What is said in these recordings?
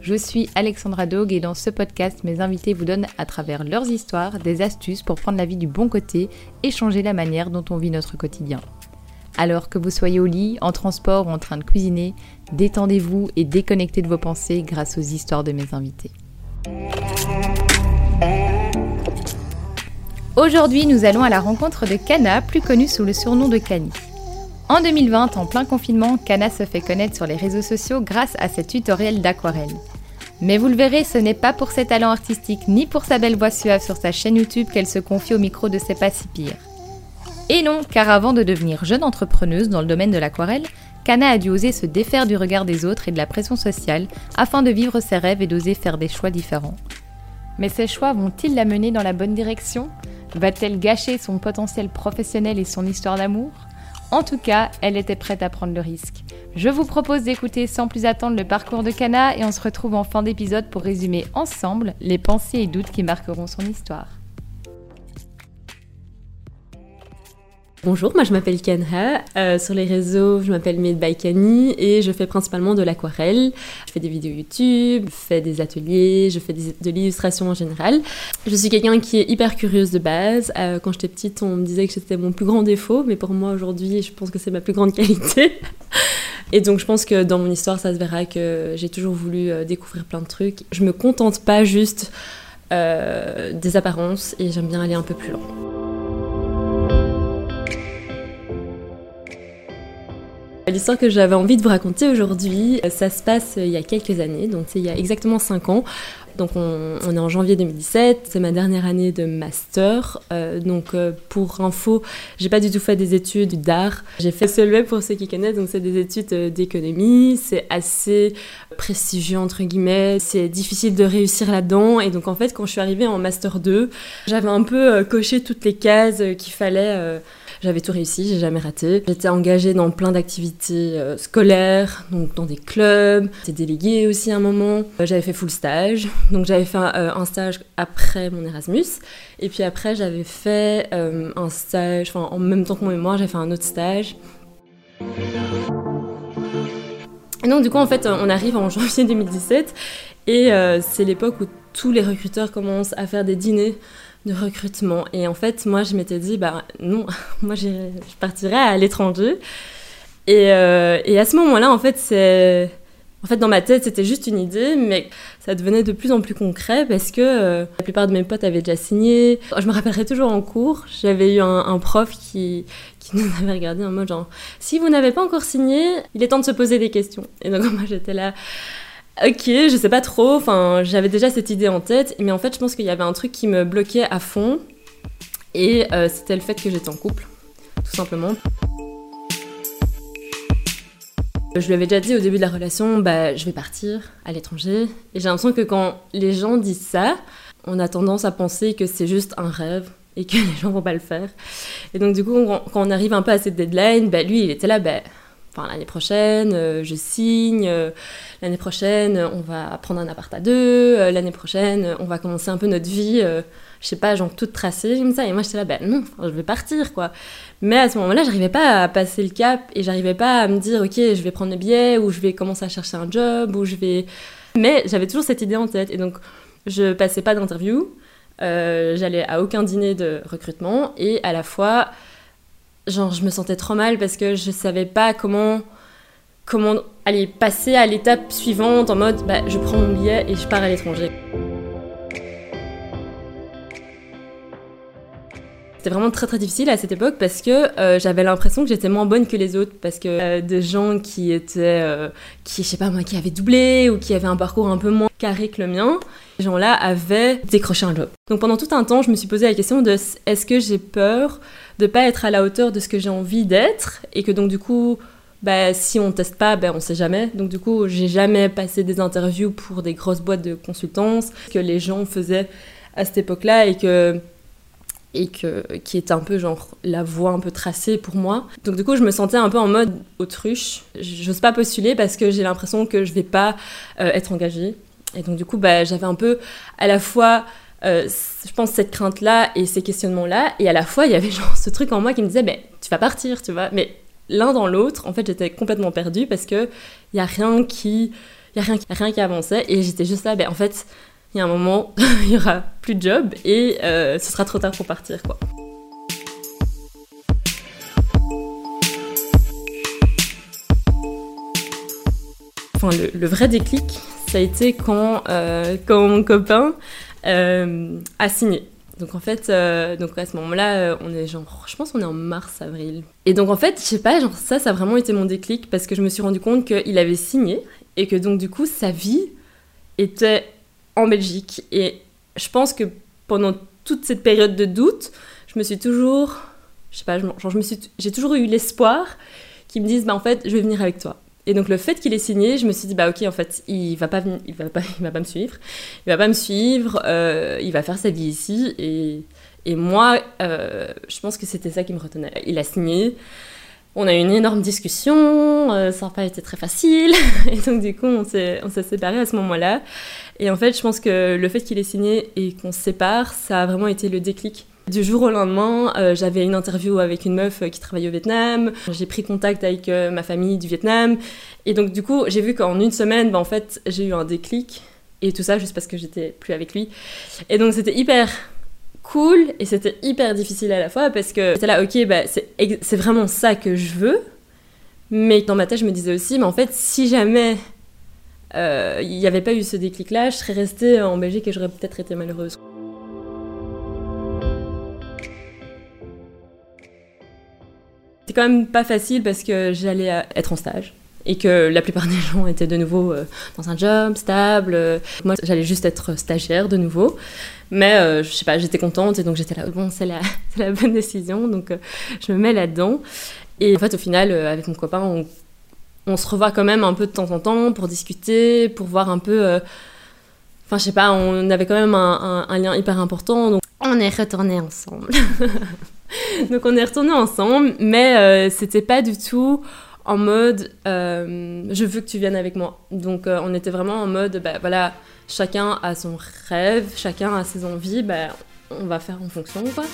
Je suis Alexandra Dog et dans ce podcast, mes invités vous donnent à travers leurs histoires des astuces pour prendre la vie du bon côté et changer la manière dont on vit notre quotidien. Alors que vous soyez au lit, en transport ou en train de cuisiner, détendez-vous et déconnectez de vos pensées grâce aux histoires de mes invités. Aujourd'hui, nous allons à la rencontre de Kana, plus connue sous le surnom de Kani. En 2020, en plein confinement, Kana se fait connaître sur les réseaux sociaux grâce à ses tutoriels d'aquarelle. Mais vous le verrez, ce n'est pas pour ses talents artistiques ni pour sa belle voix suave sur sa chaîne YouTube qu'elle se confie au micro de C'est pas si pire. Et non, car avant de devenir jeune entrepreneuse dans le domaine de l'aquarelle, Kana a dû oser se défaire du regard des autres et de la pression sociale afin de vivre ses rêves et d'oser faire des choix différents. Mais ces choix vont-ils la mener dans la bonne direction? Va-t-elle gâcher son potentiel professionnel et son histoire d'amour? En tout cas, elle était prête à prendre le risque. Je vous propose d'écouter sans plus attendre le parcours de Kana et on se retrouve en fin d'épisode pour résumer ensemble les pensées et doutes qui marqueront son histoire. Bonjour, moi je m'appelle Kenha. Euh, sur les réseaux, je m'appelle Made by et je fais principalement de l'aquarelle. Je fais des vidéos YouTube, je fais des ateliers, je fais de l'illustration en général. Je suis quelqu'un qui est hyper curieuse de base. Euh, quand j'étais petite, on me disait que c'était mon plus grand défaut, mais pour moi aujourd'hui, je pense que c'est ma plus grande qualité. Et donc je pense que dans mon histoire, ça se verra que j'ai toujours voulu euh, découvrir plein de trucs. Je me contente pas juste des apparences et j'aime bien aller un peu plus loin. L'histoire que j'avais envie de vous raconter aujourd'hui, ça se passe il y a quelques années, donc c'est il y a exactement 5 ans. Donc on, est en janvier 2017, c'est ma dernière année de master. Euh, donc euh, pour info, j'ai pas du tout fait des études d'art. J'ai fait CELWeb pour ceux qui connaissent, donc c'est des études euh, d'économie. C'est assez prestigieux entre guillemets, c'est difficile de réussir là-dedans. Et donc en fait quand je suis arrivée en master 2, j'avais un peu coché toutes les cases qu'il fallait j'avais tout réussi, j'ai jamais raté. J'étais engagée dans plein d'activités euh, scolaires, donc dans des clubs. J'étais déléguée aussi à un moment. Euh, j'avais fait full stage, donc j'avais fait un, euh, stage après mon Erasmus. Et puis après, j'avais fait un stage, enfin en même temps que mon mémoire, j'ai fait un autre stage. Et donc du coup, en fait, on arrive en janvier 2017 et c'est l'époque où tous les recruteurs commencent à faire des dîners de recrutement. Et en fait, moi, je m'étais dit, bah non, moi, je partirais à l'étranger. Et, euh, et, à ce moment-là, en fait, c'est... En fait, dans ma tête, c'était juste une idée, mais ça devenait de plus en plus concret parce que euh, la plupart de mes potes avaient déjà signé. Je me rappellerai toujours en cours, j'avais eu un, prof qui, qui nous avait regardé en mode genre, si vous n'avez pas encore signé, il est temps de se poser des questions. Et donc moi j'étais là, Ok, je sais pas trop. Enfin, j'avais déjà cette idée en tête, mais en fait, je pense qu'il y avait un truc qui me bloquait à fond, et euh, c'était le fait que j'étais en couple, tout simplement. Je lui avais déjà dit au début de la relation, bah, je vais partir à l'étranger, et j'ai l'impression que quand les gens disent ça, on a tendance à penser que c'est juste un rêve et que les gens vont pas le faire. Et donc du coup, quand on arrive un peu à cette deadline, bah, lui, il était là, bah, enfin, l'année prochaine, euh, je signe, euh, l'année prochaine, on va prendre un appart à deux, euh, l'année prochaine, on va commencer un peu notre vie, je sais pas, genre toute tracée comme ça. Et moi, j'étais là, ben non, je vais partir, quoi. Mais à ce moment-là, j'arrivais pas à passer le cap et j'arrivais pas à me dire, ok, je vais prendre le billet ou je vais commencer à chercher un job ou je vais. Mais j'avais toujours cette idée en tête et donc je passais pas d'interview, j'allais à aucun dîner de recrutement et à la fois genre je me sentais trop mal parce que je savais pas comment comment aller passer à l'étape suivante en mode bah, je prends mon billet et je pars à l'étranger. C'était vraiment très très difficile à cette époque parce que euh, j'avais l'impression que j'étais moins bonne que les autres parce que euh, des gens qui étaient euh, qui je sais pas moi qui avaient doublé ou qui avaient un parcours un peu moins carré que le mien, ces gens-là avaient décroché un job. Donc pendant tout un temps, je me suis posé la question de est-ce que j'ai peur de pas être à la hauteur de ce que j'ai envie d'être et que donc du coup bah, si on teste pas, bah, on sait jamais. Donc du coup, j'ai jamais passé des interviews pour des grosses boîtes de consultance que les gens faisaient à cette époque-là et que et que, qui est un peu genre la voie un peu tracée pour moi. Donc du coup, je me sentais un peu en mode autruche. J'ose pas postuler parce que j'ai l'impression que je vais pas euh, être engagée. Et donc du coup, bah, j'avais un peu à la fois, euh, je pense, cette crainte-là et ces questionnements-là, et à la fois, il y avait genre ce truc en moi qui me disait, ben, tu vas partir, tu vois. Mais l'un dans l'autre, en fait, j'étais complètement perdue parce que il a rien qui, a rien, rien qui avançait, et j'étais juste là, ben, en fait, il y a un moment, il y aura plus de job et euh, ce sera trop tard pour partir, quoi. Enfin, le, vrai déclic, ça a été quand, euh, quand mon copain euh, a signé. Donc en fait, donc à ce moment-là, on est genre, je pense qu'on est en mars-avril. Et donc en fait, je sais pas, genre ça, ça a vraiment été mon déclic parce que je me suis rendu compte qu'il avait signé et que donc du coup, sa vie était en Belgique. Et je pense que pendant toute cette période de doute, je me suis toujours, je sais pas, genre, je me suis, j'ai toujours eu l'espoir qu'ils me disent, bah en fait, je vais venir avec toi. Et donc le fait qu'il ait signé, je me suis dit bah ok en fait il va pas il va pas il va pas me suivre, il va pas me suivre, euh, il va faire sa vie ici et, et moi euh, je pense que c'était ça qui me retenait. Il a signé, on a eu une énorme discussion, euh, ça n'a pas été très facile, et donc du coup on s'est, on s'est séparés à ce moment-là. Et en fait je pense que le fait qu'il ait signé et qu'on se sépare, ça a vraiment été le déclic. Du jour au lendemain, euh, j'avais une interview avec une meuf qui travaillait au Vietnam, j'ai pris contact avec euh, ma famille du Vietnam, et donc du coup j'ai vu qu'en une semaine, bah, en fait j'ai eu un déclic, et tout ça juste parce que j'étais plus avec lui. Et donc c'était hyper cool et c'était hyper difficile à la fois parce que c'était là, ok, bah, c'est vraiment ça que je veux. Mais dans ma tête, je me disais aussi, mais en fait, si jamais euh, il n'y avait pas eu ce déclic-là, je serais restée en Belgique et j'aurais peut-être été malheureuse. C'était quand même pas facile parce que j'allais être en stage et que la plupart des gens étaient de nouveau euh, dans un job stable. Moi, j'allais juste être stagiaire de nouveau. Mais euh, je sais pas, j'étais contente et donc j'étais là, bon, c'est la, la, bonne décision, donc euh, je me mets là-dedans. Et en fait, au final, avec mon copain, on, on, se revoit quand même un peu de temps en temps pour discuter, pour voir un peu. Enfin, je sais pas, on avait quand même un, un, lien hyper important, donc on est retournés ensemble. donc on est retournés ensemble, mais c'était pas du tout en mode euh, je veux que tu viennes avec moi. Donc euh, on était vraiment en mode bah, voilà, chacun a son rêve, chacun a ses envies, bah, on va faire en fonction quoi.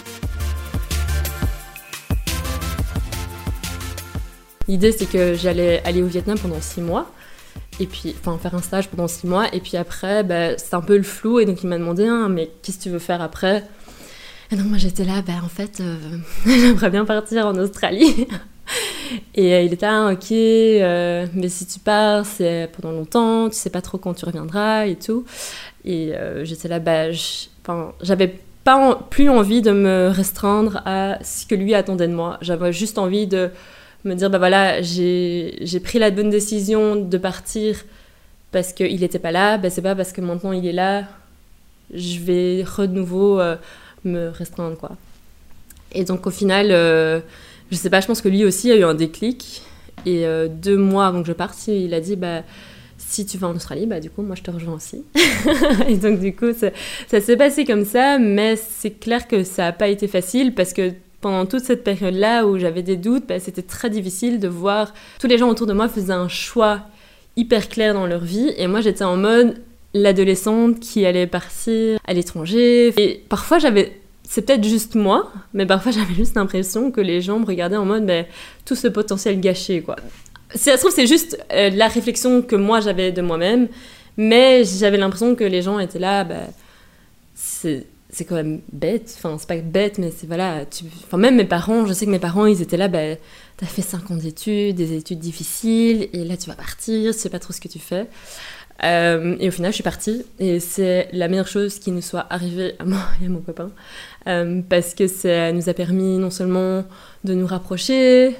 L'idée c'est que j'allais aller au Vietnam pendant six mois et puis enfin faire un stage pendant six mois et puis après bah, c'est un peu le flou et donc il m'a demandé hein, mais qu'est-ce que tu veux faire après? Et donc moi j'étais là bah en fait euh, j'aimerais bien partir en Australie et euh, il était là, ok, euh, mais si tu pars, c'est pendant longtemps, tu sais pas trop quand tu reviendras et tout. Et j'étais là, bah, j'avais pas plus envie de me restreindre à ce que lui attendait de moi. J'avais juste envie de me dire, bah voilà, j'ai pris la bonne décision de partir parce qu'il n'était pas là, bah, c'est pas parce que maintenant il est là, je vais de nouveau me restreindre, quoi. Et donc au final je sais pas, je pense que lui aussi a eu un déclic. Et euh, deux mois avant que je parte, il a dit bah, si tu vas en Australie, bah, du coup, moi je te rejoins aussi. et donc, du coup, ça, ça s'est passé comme ça, mais c'est clair que ça n'a pas été facile parce que pendant toute cette période-là où j'avais des doutes, bah, c'était très difficile de voir tous les gens autour de moi faisaient un choix hyper clair dans leur vie et moi j'étais en mode l'adolescente qui allait partir à l'étranger et parfois j'avais c'est peut-être juste moi, mais parfois j'avais juste l'impression que les gens me regardaient en mode mais, tout ce potentiel gâché quoi. Si ça se trouve c'est juste euh, la réflexion que moi j'avais de moi-même, mais j'avais l'impression que les gens étaient là, bah, c'est c'est quand même bête, enfin c'est pas bête, mais c'est voilà, tu... enfin même mes parents, je sais que mes parents ils étaient là, bah, t'as fait 5 ans d'études, des études difficiles, et là tu vas partir, tu sais pas trop ce que tu fais. Euh, et au final, je suis partie. Et c'est la meilleure chose qui nous soit arrivée à moi et à mon copain. Euh, parce que ça nous a permis non seulement de nous rapprocher,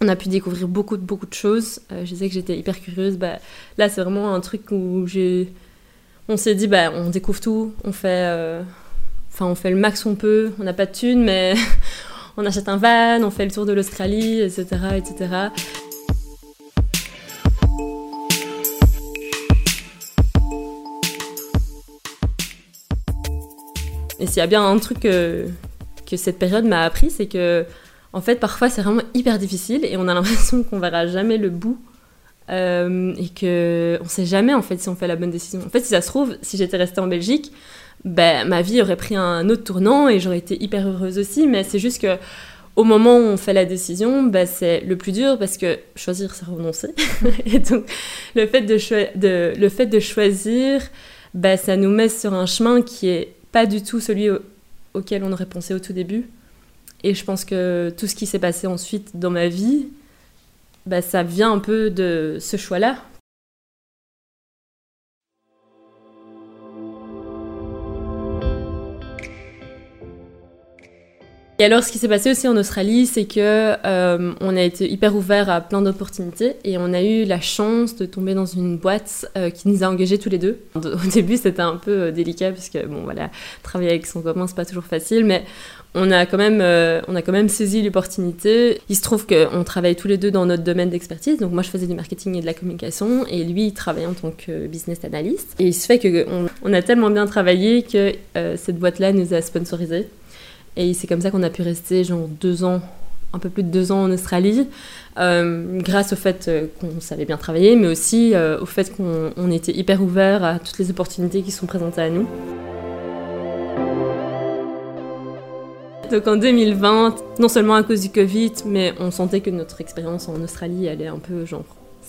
on a pu découvrir beaucoup, beaucoup de choses. Euh, je disais que j'étais hyper curieuse. Bah, là, c'est vraiment un truc où j'ai... On s'est dit, bah, on découvre tout, on fait, enfin, on fait le max qu'on peut. On n'a pas de thunes, mais on achète un van, on fait le tour de l'Australie, etc., etc. Et s'il y a bien un truc que, cette période m'a appris, c'est que, en fait, parfois, c'est vraiment hyper difficile et on a l'impression qu'on verra jamais le bout. Euh, et que on sait jamais en fait si on fait la bonne décision. En fait, si ça se trouve, si j'étais restée en Belgique, ben, ma vie aurait pris un autre tournant et j'aurais été hyper heureuse aussi. Mais c'est juste que au moment où on fait la décision, ben, c'est le plus dur parce que choisir, c'est renoncer. et donc, le fait de, de, le fait de choisir, ben, ça nous met sur un chemin qui est pas du tout celui auquel on aurait pensé au tout début. Et je pense que tout ce qui s'est passé ensuite dans ma vie, ben, ça vient un peu de ce choix-là. Et alors, ce qui s'est passé aussi en Australie, c'est que euh, on a été hyper ouvert à plein d'opportunités et on a eu la chance de tomber dans une boîte euh, qui nous a engagés tous les deux. Au début, c'était un peu euh, délicat parce que bon, voilà, travailler avec son copain, c'est pas toujours facile, mais on a quand même, on a quand même saisi l'opportunité. Il se trouve qu'on travaille tous les deux dans notre domaine d'expertise. Donc moi, je faisais du marketing et de la communication, et lui, il travaillait en tant que business analyst. Et il se fait qu'on on a tellement bien travaillé que cette boîte-là nous a sponsorisés. Et c'est comme ça qu'on a pu rester genre deux ans, un peu plus de deux ans en Australie, euh, grâce au fait euh, qu'on savait bien travailler, mais aussi euh, au fait qu'on était hyper ouvert à toutes les opportunités qui sont présentées à nous. Donc en 2020, non seulement à cause du Covid, mais on sentait que notre expérience en Australie allait un peu genre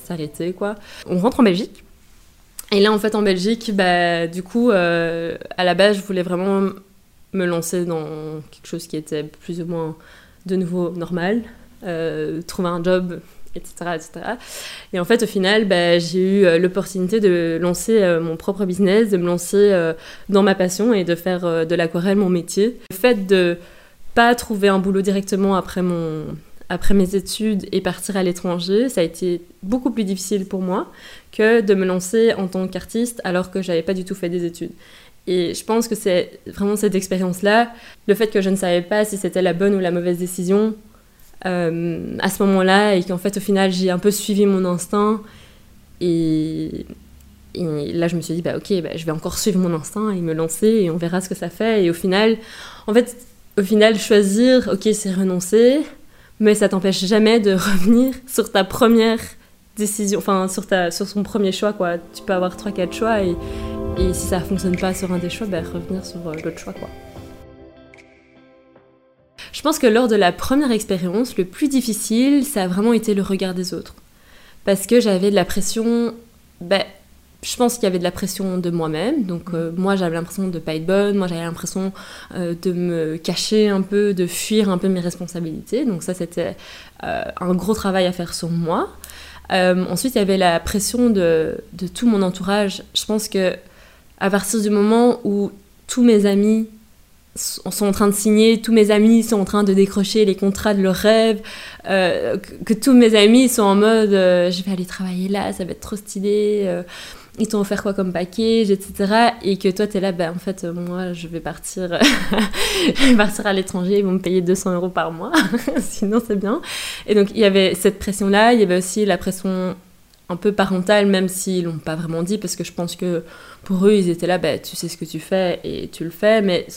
s'arrêter quoi. On rentre en Belgique. Et là en fait en Belgique, bah, du coup, à la base je voulais vraiment me lancer dans quelque chose qui était plus ou moins de nouveau normal, euh, trouver un job, etc., etc. Et en fait, au final, bah, j'ai eu euh, l'opportunité de lancer euh, mon propre business, de me lancer dans ma passion et de faire de l'aquarelle mon métier. Le fait de pas trouver un boulot directement après mon après mes études et partir à l'étranger, ça a été beaucoup plus difficile pour moi que de me lancer en tant qu'artiste alors que j'avais pas du tout fait des études. Et je pense que c'est vraiment cette expérience-là, le fait que je ne savais pas si c'était la bonne ou la mauvaise décision euh, à ce moment-là, et qu'en fait, au final, j'ai un peu suivi mon instinct. Et, là, je me suis dit, bah ok, bah, je vais encore suivre mon instinct et me lancer, et on verra ce que ça fait. Et au final, en fait, au final, choisir, ok, c'est renoncer, mais ça t'empêche jamais de revenir sur ta première décision, enfin, sur, ta, sur son premier choix, quoi. Tu peux avoir 3-4 choix et si ça fonctionne pas sur un des choix, ben revenir sur euh, l'autre choix, quoi. Je pense que lors de la première expérience, le plus difficile, ça a vraiment été le regard des autres. Parce que j'avais de la pression, ben, je pense qu'il y avait de la pression de moi-même. Donc euh, moi j'avais l'impression de pas être bonne, moi j'avais l'impression euh, de me cacher un peu, de fuir un peu mes responsabilités. Donc ça c'était un gros travail à faire sur moi. ensuite il y avait la pression de, de, tout mon entourage. Je pense que à partir du moment où tous mes amis sont en train de signer, tous mes amis sont en train de décrocher les contrats de leurs rêves, euh, que, tous mes amis sont en mode euh, je vais aller travailler là, ça va être trop stylé, euh, ils t'ont offert quoi comme package, etc. Et que toi, tu es là, ben, en fait, moi, je vais partir, je vais partir à l'étranger, ils vont me payer 200 euros par mois, sinon c'est bien. Et donc, il y avait cette pression-là, il y avait aussi la pression un peu parentale, même s'ils l'ont pas vraiment dit, parce que je pense que pour eux, ils étaient là, bah, tu sais ce que tu fais et tu le fais, mais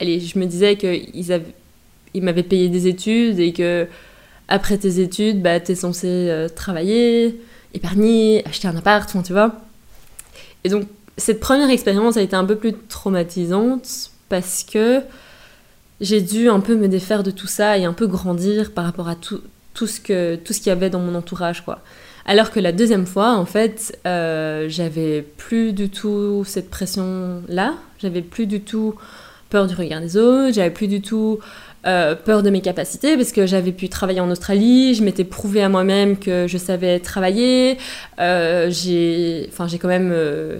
allez, je me disais qu'ils ils m'avaient payé des études et que après tes études, bah, tu es censé euh, travailler, épargner, acheter un appart, tu vois. Et donc, cette première expérience a été un peu plus traumatisante parce que j'ai dû un peu me défaire de tout ça et un peu grandir par rapport à tout, tout ce qu'il y avait dans mon entourage, quoi. Alors que la deuxième fois, en fait, euh, j'avais plus du tout cette pression-là. J'avais plus du tout peur du regard des autres. J'avais plus du tout euh, peur de mes capacités parce que j'avais pu travailler en Australie. Je m'étais prouvé à moi-même que je savais travailler. Euh, j'ai, enfin, quand même,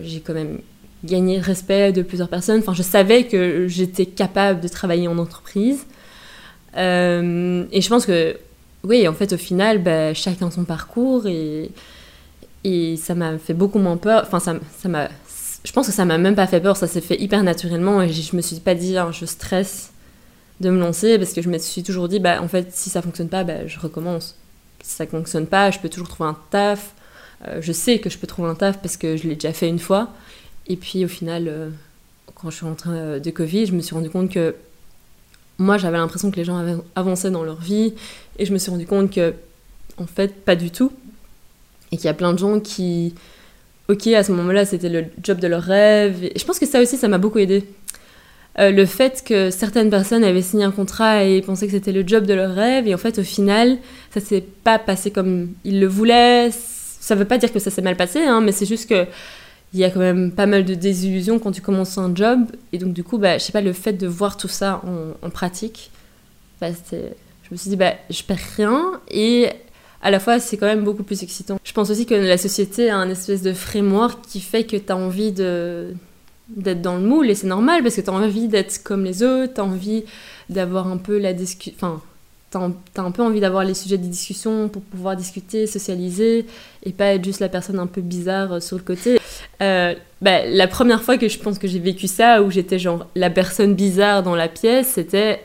j'ai quand même gagné le respect de plusieurs personnes. Enfin, je savais que j'étais capable de travailler en entreprise. et je pense que oui, en fait, au final, bah, chacun son parcours et, et ça m'a fait beaucoup moins peur. Enfin, ça, ça m'a. Je pense que ça m'a même pas fait peur, ça s'est fait hyper naturellement et je me suis pas dit, hein, je stresse de me lancer parce que je me suis toujours dit, bah, en fait, si ça fonctionne pas, bah, je recommence. Si ça fonctionne pas, je peux toujours trouver un taf. Euh, je sais que je peux trouver un taf parce que je l'ai déjà fait une fois. Et puis au final, euh, quand je suis rentrée de Covid, je me suis rendu compte que moi, j'avais l'impression que les gens avaient avancé dans leur vie, et je me suis rendu compte que, en fait, pas du tout. Et qu'il y a plein de gens qui, ok, à ce moment-là, c'était le job de leur rêve. Et je pense que ça aussi, ça m'a beaucoup aidé. Euh, le fait que certaines personnes avaient signé un contrat et pensaient que c'était le job de leur rêve, et en fait, au final, ça s'est pas passé comme ils le voulaient. Ça veut pas dire que ça s'est mal passé, hein, mais c'est juste que il y a quand même pas mal de désillusions quand tu commences un job. Et donc, du coup, bah, je sais pas, le fait de voir tout ça en, pratique, bah, je me suis dit, bah, je perds rien. Et à la fois, c'est quand même beaucoup plus excitant. Je pense aussi que la société a un espèce de framework qui fait que tu as envie de d'être dans le moule et c'est normal parce que tu as envie d'être comme les autres, tu as envie d'avoir un peu la discussion enfin t'as un peu envie d'avoir les sujets de discussion pour pouvoir discuter, socialiser et pas être juste la personne un peu bizarre euh, sur le côté. Euh, bah, la première fois que je pense que j'ai vécu ça, où j'étais genre la personne bizarre dans la pièce, c'était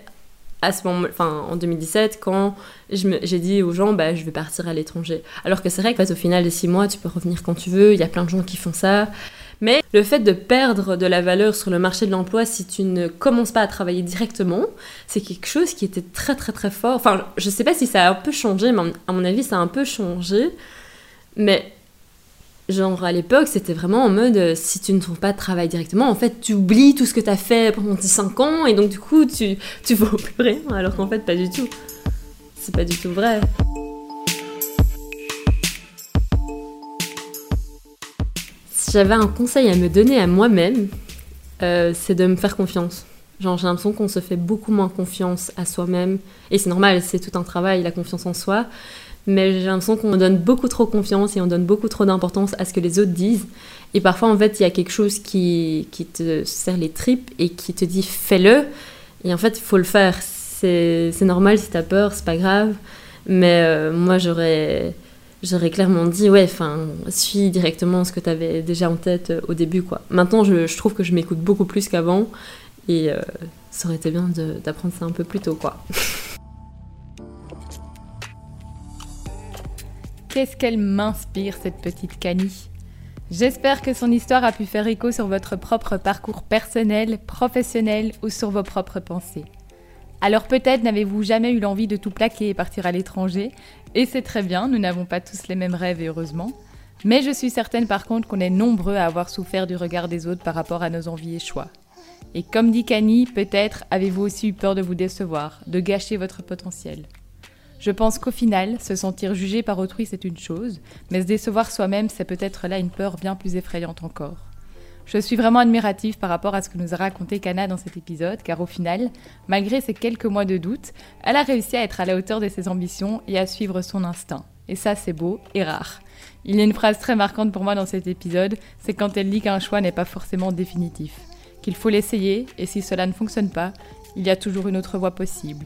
à ce moment, en 2017, quand j'ai dit aux gens, bah, je vais partir à l'étranger. Alors que c'est vrai qu'au final des six mois, tu peux revenir quand tu veux, il y a plein de gens qui font ça. Mais le fait de perdre de la valeur sur le marché de l'emploi si tu ne commences pas à travailler directement, c'est quelque chose qui était très très très fort. Enfin, je sais pas si ça a un peu changé, mais à mon avis, ça a un peu changé. Mais genre à l'époque, c'était vraiment en mode euh, si tu ne trouves pas de travail directement, en fait, tu oublies tout ce que tu as fait pendant tes 5 ans et donc du coup, tu tu vaux plus rien alors qu'en fait pas du tout. C'est pas du tout vrai. J'avais un conseil à me donner à moi-même, euh, c'est de me faire confiance. Genre, j'ai l'impression qu'on se fait beaucoup moins confiance à soi-même. Et c'est normal, c'est tout un travail, la confiance en soi. Mais j'ai l'impression qu'on donne beaucoup trop confiance et on donne beaucoup trop d'importance à ce que les autres disent. Et parfois, en fait, il y a quelque chose qui, qui te serre les tripes et qui te dit fais-le. Et en fait, il faut le faire. C'est normal si t'as peur, c'est pas grave. Mais euh, moi, j'aurais j'aurais clairement dit ouais enfin suis directement ce que tu avais déjà en tête euh, au début quoi. Maintenant je, trouve que je m'écoute beaucoup plus qu'avant et euh, ça aurait été bien d'apprendre ça un peu plus tôt quoi. Qu'est-ce qu'elle m'inspire cette petite Cani J'espère que son histoire a pu faire écho sur votre propre parcours personnel, professionnel ou sur vos propres pensées. Alors peut-être n'avez-vous jamais eu l'envie de tout plaquer et partir à l'étranger, et c'est très bien, nous n'avons pas tous les mêmes rêves et heureusement. Mais je suis certaine par contre qu'on est nombreux à avoir souffert du regard des autres par rapport à nos envies et choix. Et comme dit Kani, peut-être avez-vous aussi eu peur de vous décevoir, de gâcher votre potentiel. Je pense qu'au final, se sentir jugé par autrui c'est une chose, mais se décevoir soi-même c'est peut-être là une peur bien plus effrayante encore. Je suis vraiment admirative par rapport à ce que nous a raconté Kana dans cet épisode, car au final, malgré ces quelques mois de doute, elle a réussi à être à la hauteur de ses ambitions et à suivre son instinct. Et ça, c'est beau et rare. Il y a une phrase très marquante pour moi dans cet épisode, c'est quand elle dit qu'un choix n'est pas forcément définitif, qu'il faut l'essayer, et si cela ne fonctionne pas, il y a toujours une autre voie possible.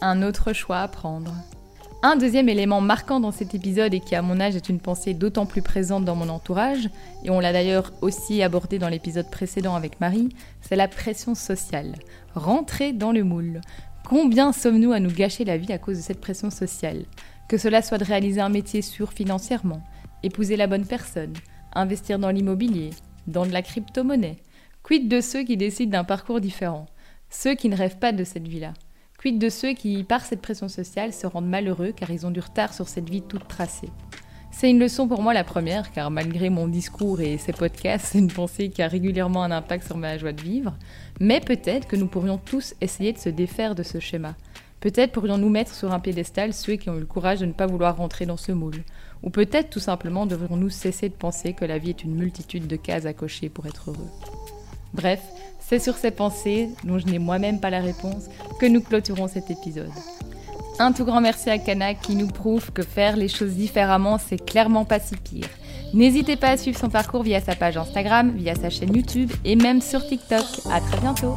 Un autre choix à prendre. Un deuxième élément marquant dans cet épisode et qui à mon âge est une pensée d'autant plus présente dans mon entourage, et on l'a d'ailleurs aussi abordé dans l'épisode précédent avec Marie, c'est la pression sociale. Rentrer dans le moule. Combien sommes-nous à nous gâcher la vie à cause de cette pression sociale? Que cela soit de réaliser un métier sûr financièrement, épouser la bonne personne, investir dans l'immobilier, dans de la crypto-monnaie. Quid de ceux qui décident d'un parcours différent? Ceux qui ne rêvent pas de cette vie-là Quid de ceux qui, par cette pression sociale, se rendent malheureux car ils ont du retard sur cette vie toute tracée C'est une leçon pour moi la première, car malgré mon discours et ces podcasts, c'est une pensée qui a régulièrement un impact sur ma joie de vivre. Mais peut-être que nous pourrions tous essayer de se défaire de ce schéma. Peut-être pourrions-nous mettre sur un piédestal ceux qui ont eu le courage de ne pas vouloir rentrer dans ce moule. Ou peut-être tout simplement devrions-nous cesser de penser que la vie est une multitude de cases à cocher pour être heureux. Bref, c'est sur ces pensées, dont je n'ai moi-même pas la réponse, que nous clôturons cet épisode. Un tout grand merci à Kana qui nous prouve que faire les choses différemment, c'est clairement pas si pire. N'hésitez pas à suivre son parcours via sa page Instagram, via sa chaîne YouTube et même sur TikTok. À très bientôt.